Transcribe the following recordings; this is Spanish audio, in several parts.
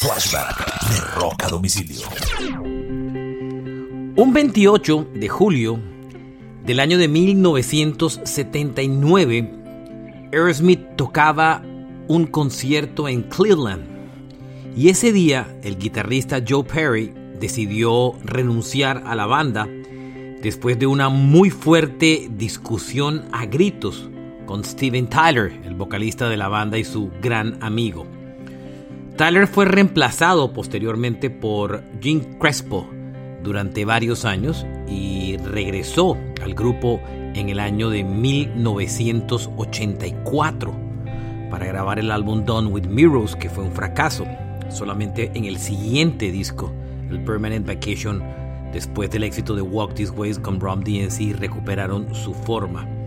Flashback de Rock a Domicilio. Un 28 de julio del año de 1979, Aerosmith tocaba un concierto en Cleveland. Y ese día, el guitarrista Joe Perry decidió renunciar a la banda después de una muy fuerte discusión a gritos con Steven Tyler, el vocalista de la banda y su gran amigo. Tyler fue reemplazado posteriormente por Jim Crespo durante varios años y regresó al grupo en el año de 1984 para grabar el álbum Done with Mirrors, que fue un fracaso. Solamente en el siguiente disco, el Permanent Vacation, después del éxito de Walk These Ways con Rom DNC, recuperaron su forma.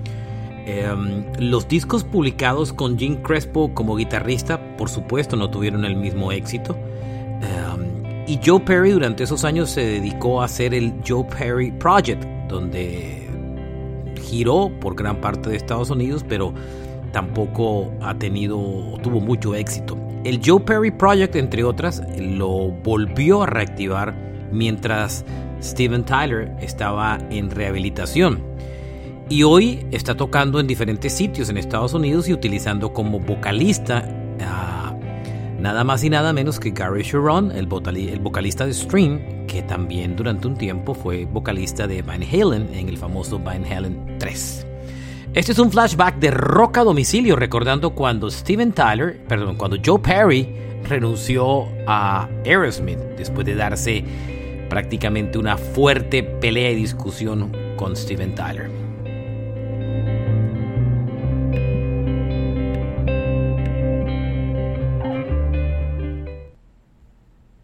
Em, los discos publicados con Jim Crespo como guitarrista, por supuesto, no tuvieron el mismo éxito. Em, y Joe Perry durante esos años se dedicó a hacer el Joe Perry Project, donde giró por gran parte de Estados Unidos, pero tampoco ha tenido, tuvo mucho éxito. El Joe Perry Project, entre otras, lo volvió a reactivar mientras Steven Tyler estaba en rehabilitación y hoy está tocando en diferentes sitios en Estados Unidos y utilizando como vocalista a nada más y nada menos que Gary Sharon, el, vocalista de Stream, que también durante un tiempo fue vocalista de Van Halen en el famoso Van Halen 3. Este es un flashback de rock a domicilio, recordando cuando Steven Tyler, perdón, cuando Joe Perry renunció a Aerosmith después de darse prácticamente una fuerte pelea y discusión con Steven Tyler.